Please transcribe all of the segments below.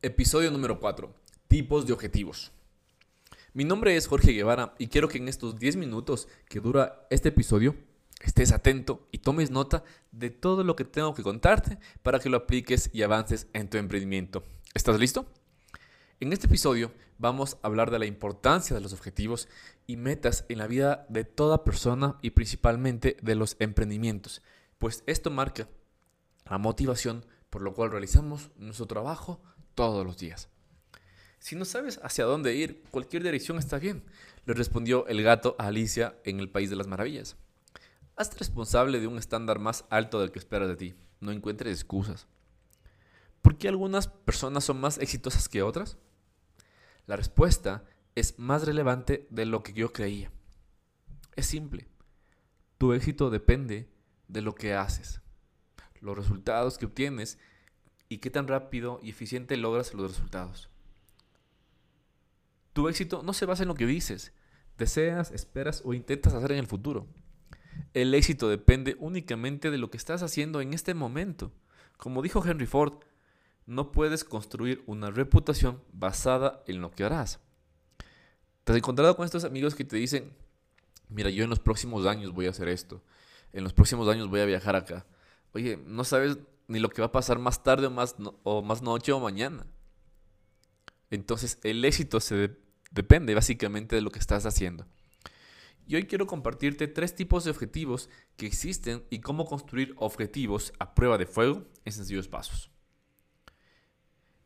Episodio número 4. Tipos de objetivos. Mi nombre es Jorge Guevara y quiero que en estos 10 minutos que dura este episodio estés atento y tomes nota de todo lo que tengo que contarte para que lo apliques y avances en tu emprendimiento. ¿Estás listo? En este episodio vamos a hablar de la importancia de los objetivos y metas en la vida de toda persona y principalmente de los emprendimientos, pues esto marca la motivación por lo cual realizamos nuestro trabajo todos los días. Si no sabes hacia dónde ir, cualquier dirección está bien, le respondió el gato a Alicia en el País de las Maravillas. Hazte responsable de un estándar más alto del que esperas de ti. No encuentres excusas. ¿Por qué algunas personas son más exitosas que otras? La respuesta es más relevante de lo que yo creía. Es simple. Tu éxito depende de lo que haces los resultados que obtienes y qué tan rápido y eficiente logras los resultados. Tu éxito no se basa en lo que dices, deseas, esperas o intentas hacer en el futuro. El éxito depende únicamente de lo que estás haciendo en este momento. Como dijo Henry Ford, no puedes construir una reputación basada en lo que harás. ¿Te has encontrado con estos amigos que te dicen, mira, yo en los próximos años voy a hacer esto, en los próximos años voy a viajar acá, Oye, no sabes ni lo que va a pasar más tarde o más, noche o mañana. Entonces el éxito se depende básicamente de lo que estás haciendo. Y hoy quiero compartirte tres tipos de objetivos que existen y cómo construir objetivos a prueba de fuego en sencillos pasos.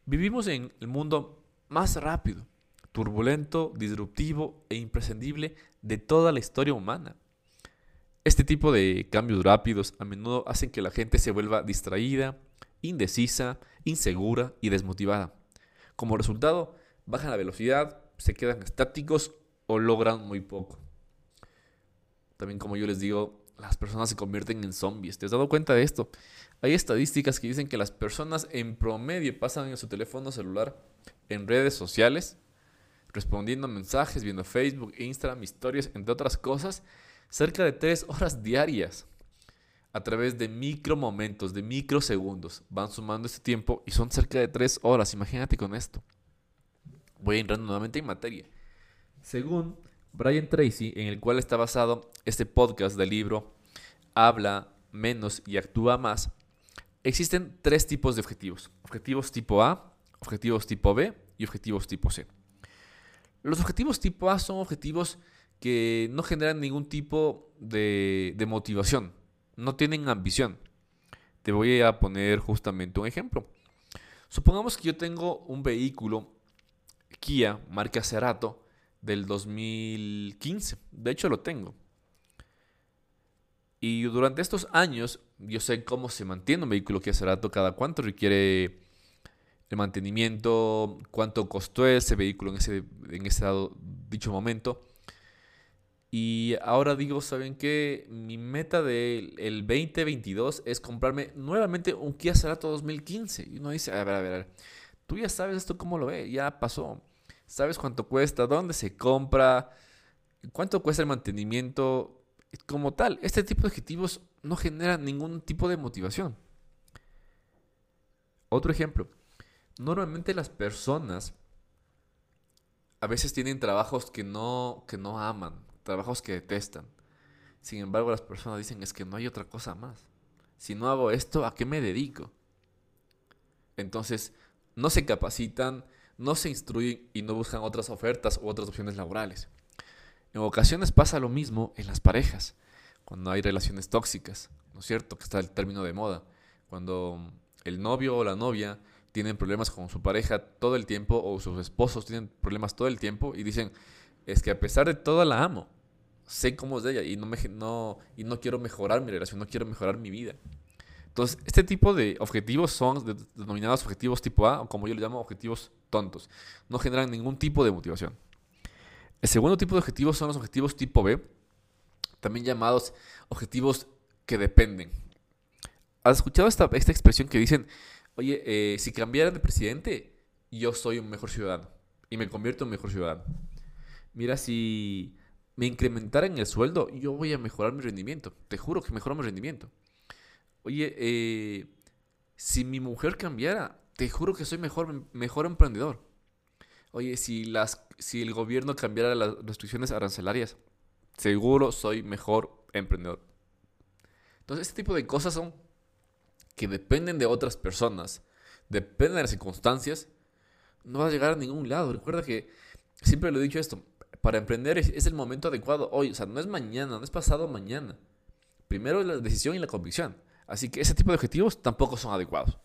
Vivimos en el mundo más rápido, turbulento, disruptivo e imprescindible de toda la historia humana. Este tipo de cambios rápidos a menudo hacen que la gente se vuelva distraída, indecisa, insegura y desmotivada. Como resultado, bajan la velocidad, se quedan estáticos o logran muy poco. También como yo les digo, las personas se convierten en zombies. ¿Te has dado cuenta de esto? Hay estadísticas que dicen que las personas en promedio pasan en su teléfono celular en redes sociales, respondiendo a mensajes, viendo Facebook, Instagram, historias, entre otras cosas, cerca de tres horas diarias a través de micro momentos, de microsegundos. Van sumando este tiempo y son cerca de tres horas. Imagínate con esto. Voy entrando nuevamente en materia. Según Brian Tracy, en el cual está basado este podcast del libro Habla menos y actúa más, existen tres tipos de objetivos. Objetivos tipo A, objetivos tipo B y objetivos tipo C. Los objetivos tipo A son objetivos que no generan ningún tipo de, motivación, no tienen ambición. Te voy a poner justamente un ejemplo. Supongamos que yo tengo un vehículo Kia marca Cerato del 2015. De hecho lo tengo. Y durante estos años yo sé cómo se mantiene un vehículo Kia Cerato, cada cuánto requiere el mantenimiento, cuánto costó ese vehículo en ese, en ese dicho momento. Y ahora digo, ¿saben qué? Mi meta del 2022 es comprarme nuevamente un Kia Cerato 2015. Y uno dice, a ver, a ver, a ver, tú ya sabes esto cómo lo ve, ya pasó. ¿Sabes cuánto cuesta? ¿Dónde se compra? ¿Cuánto cuesta el mantenimiento? Como tal, este tipo de objetivos no generan ningún tipo de motivación. Otro ejemplo. Normalmente las personas a veces tienen trabajos que no, que no aman, trabajos que detestan. Sin embargo, las personas dicen es que no hay otra cosa más. Si no hago esto, ¿a qué me dedico? Entonces, no se capacitan, no se instruyen y no buscan otras ofertas u otras opciones laborales. En ocasiones pasa lo mismo en las parejas, cuando hay relaciones tóxicas, ¿no es cierto? Que está el término de moda. Cuando el novio o la novia tienen problemas con su pareja todo el tiempo o sus esposos tienen problemas todo el tiempo y dicen, es que a pesar de todo la amo. Sé cómo es de ella y no, me, no, y no quiero mejorar mi relación, no quiero mejorar mi vida. Entonces, este tipo de objetivos son denominados objetivos tipo A, o como yo le llamo, objetivos tontos. No generan ningún tipo de motivación. El segundo tipo de objetivos son los objetivos tipo B, también llamados objetivos que dependen. ¿Has escuchado esta, esta expresión que dicen, oye, eh, si cambiara de presidente, yo soy un mejor ciudadano y me convierto en un mejor ciudadano? Mira, si me incrementaran el sueldo, yo voy a mejorar mi rendimiento. Te juro que mejoro mi rendimiento. Oye, eh, si mi mujer cambiara, te juro que soy mejor, mejor emprendedor. Oye, si, las, si el gobierno cambiara las restricciones arancelarias, seguro soy mejor emprendedor. Entonces, este tipo de cosas son que dependen de otras personas, dependen de las circunstancias, no vas a llegar a ningún lado. Recuerda que siempre lo he dicho esto, para emprender es, el momento adecuado hoy, o sea, no es mañana, no es pasado mañana. Primero la decisión y la convicción. Así que ese tipo de objetivos tampoco son adecuados.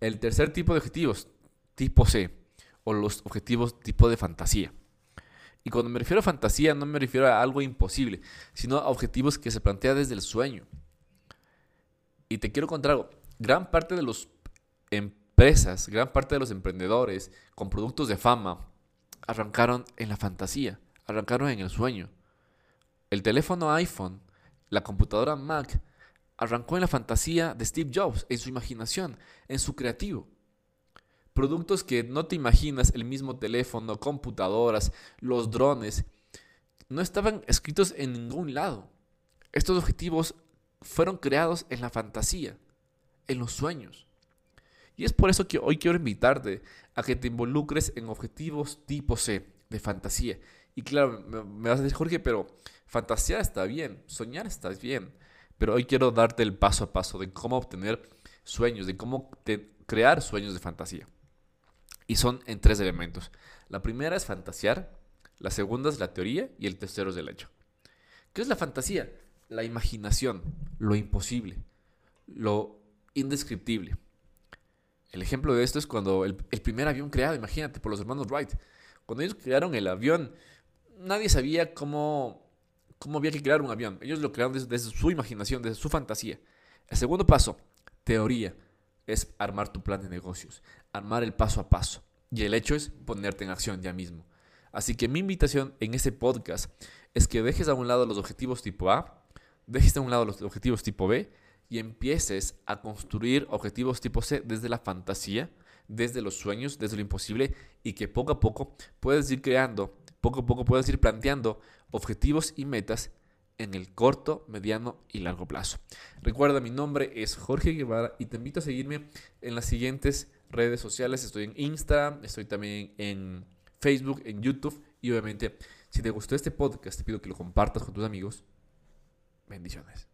El tercer tipo de objetivos, tipo C, o los objetivos tipo de fantasía. Y cuando me refiero a fantasía no me refiero a algo imposible, sino a objetivos que se plantea desde el sueño. Y te quiero contar algo, gran parte de las empresas, gran parte de los emprendedores con productos de fama arrancaron en la fantasía, arrancaron en el sueño. El teléfono iPhone, la computadora Mac, arrancó en la fantasía de Steve Jobs, en su imaginación, en su creativo. Productos que no te imaginas, el mismo teléfono, computadoras, los drones, no estaban escritos en ningún lado. Estos objetivos fueron creados en la fantasía, en los sueños. Y es por eso que hoy quiero invitarte a que te involucres en objetivos tipo C, de fantasía. Y claro, me vas a decir, Jorge, pero fantasía está bien, soñar está bien. Pero hoy quiero darte el paso a paso de cómo obtener sueños, de cómo crear sueños de fantasía. Y son en tres elementos. La primera es fantasear, la segunda es la teoría y el tercero es el hecho. ¿Qué es la fantasía? La imaginación, lo imposible, lo indescriptible. El ejemplo de esto es cuando el, primer avión creado, imagínate, por los hermanos Wright. Cuando ellos crearon el avión, nadie sabía cómo, cómo había que crear un avión. Ellos lo crearon desde, su imaginación, desde su fantasía. El segundo paso, teoría, es armar tu plan de negocios, armar el paso a paso. Y el hecho es ponerte en acción ya mismo. Así que mi invitación en este podcast es que dejes a un lado los objetivos tipo A, dejes a un lado los objetivos tipo B y empieces a construir objetivos tipo C desde la fantasía, desde los sueños, desde lo imposible y que poco a poco puedes ir creando, poco a poco puedes ir planteando objetivos y metas en el corto, mediano y largo plazo. Recuerda, mi nombre es Jorge Guevara y te invito a seguirme en las siguientes redes sociales. Estoy en Instagram, estoy también en Facebook, en YouTube y obviamente si te gustó este podcast te pido que lo compartas con tus amigos. Bendiciones.